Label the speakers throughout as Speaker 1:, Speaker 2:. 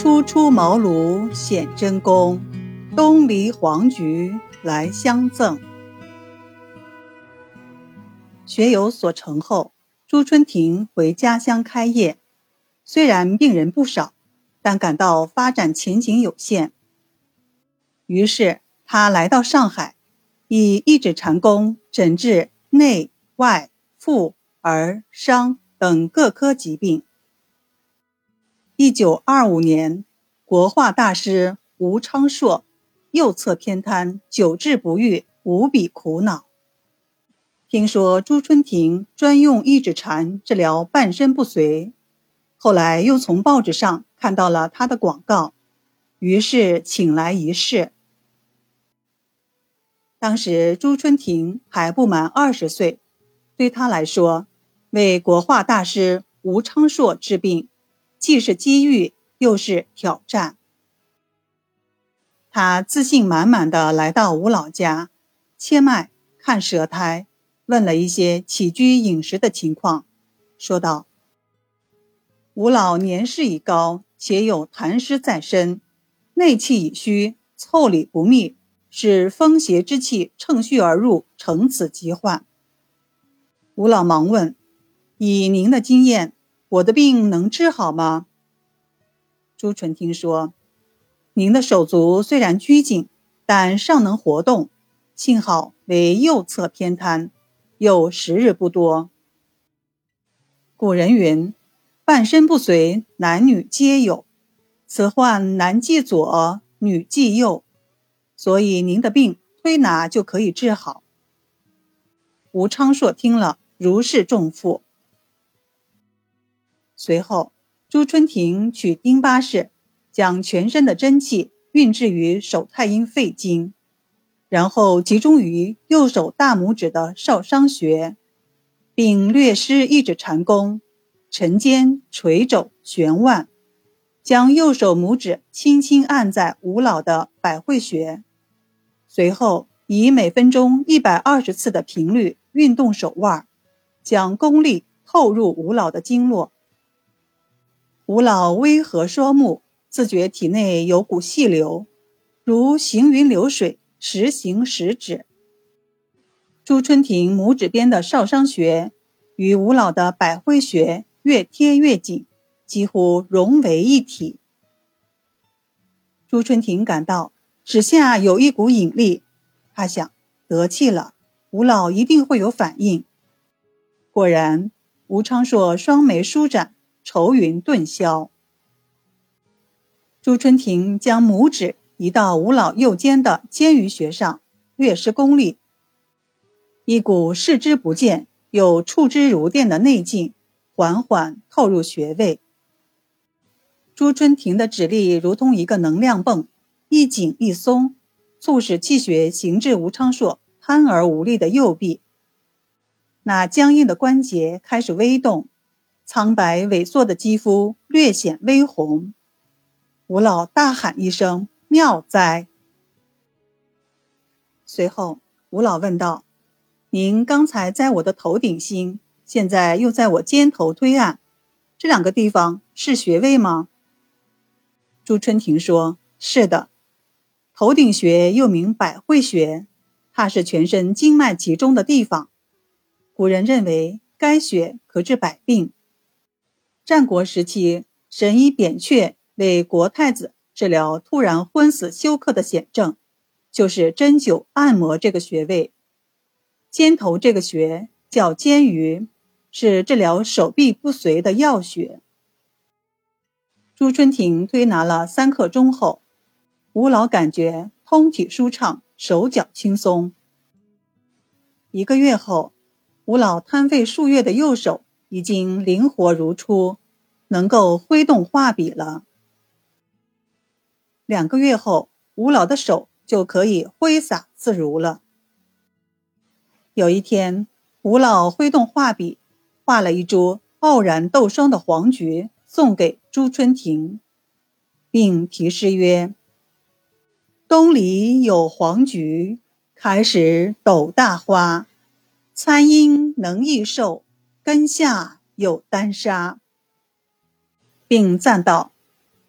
Speaker 1: 初出茅庐显真功，东篱黄菊来相赠。学有所成后，朱春亭回家乡开业。虽然病人不少，但感到发展前景有限。于是他来到上海，以一指禅功诊治内外妇儿伤等各科疾病。一九二五年，国画大师吴昌硕右侧偏瘫，久治不愈，无比苦恼。听说朱春亭专用一指禅治疗半身不遂，后来又从报纸上看到了他的广告，于是请来一试。当时朱春亭还不满二十岁，对他来说，为国画大师吴昌硕治病，既是机遇又是挑战。他自信满满的来到吴老家，切脉看舌苔。问了一些起居饮食的情况，说道：“吴老年事已高，且有痰湿在身，内气已虚，腠理不密，使风邪之气乘虚而入，成此疾患。”吴老忙问：“以您的经验，我的病能治好吗？”朱纯听说：“您的手足虽然拘谨，但尚能活动，幸好为右侧偏瘫。”又时日不多。古人云：“半身不遂，男女皆有。”此患男忌左，女忌右，所以您的病推拿就可以治好。吴昌硕听了，如释重负。随后，朱春婷取丁巴氏，将全身的真气运至于手太阴肺经。然后集中于右手大拇指的少商穴，并略施一指禅功，沉肩垂肘旋腕，将右手拇指轻轻按在吴老的百会穴，随后以每分钟一百二十次的频率运动手腕，将功力透入吴老的经络。吴老微合双目，自觉体内有股细流，如行云流水。时行时止。朱春亭拇指边的少商穴与吴老的百会穴越贴越紧，几乎融为一体。朱春亭感到指下有一股引力，他想得气了，吴老一定会有反应。果然，吴昌硕双眉舒展，愁云顿消。朱春亭将拇指。移到吴老右肩的肩俞穴上，略施功力，一股视之不见又触之如电的内劲缓缓透入穴位。朱春亭的指力如同一个能量泵，一紧一松，促使气血行至吴昌硕瘫而无力的右臂。那僵硬的关节开始微动，苍白萎缩的肌肤略显微红。吴老大喊一声。妙哉！随后，吴老问道：“您刚才在我的头顶心，现在又在我肩头推按，这两个地方是穴位吗？”朱春婷说：“是的，头顶穴又名百会穴，它是全身经脉集中的地方。古人认为该穴可治百病。战国时期，神医扁鹊为国太子。”治疗突然昏死休克的险症，就是针灸按摩这个穴位。肩头这个穴叫肩俞，是治疗手臂不遂的要穴。朱春亭推拿了三刻钟后，吴老感觉通体舒畅，手脚轻松。一个月后，吴老瘫废数月的右手已经灵活如初，能够挥动画笔了。两个月后，吴老的手就可以挥洒自如了。有一天，吴老挥动画笔，画了一株傲然斗霜的黄菊，送给朱春婷，并题诗曰：“东篱有黄菊，开时斗大花。参阴能益寿，根下有丹砂。”并赞道。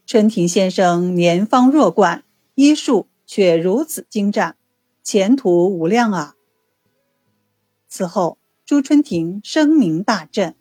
Speaker 1: 春庭先生年方弱冠，医术却如此精湛，前途无量啊！此后，朱春庭声名大振。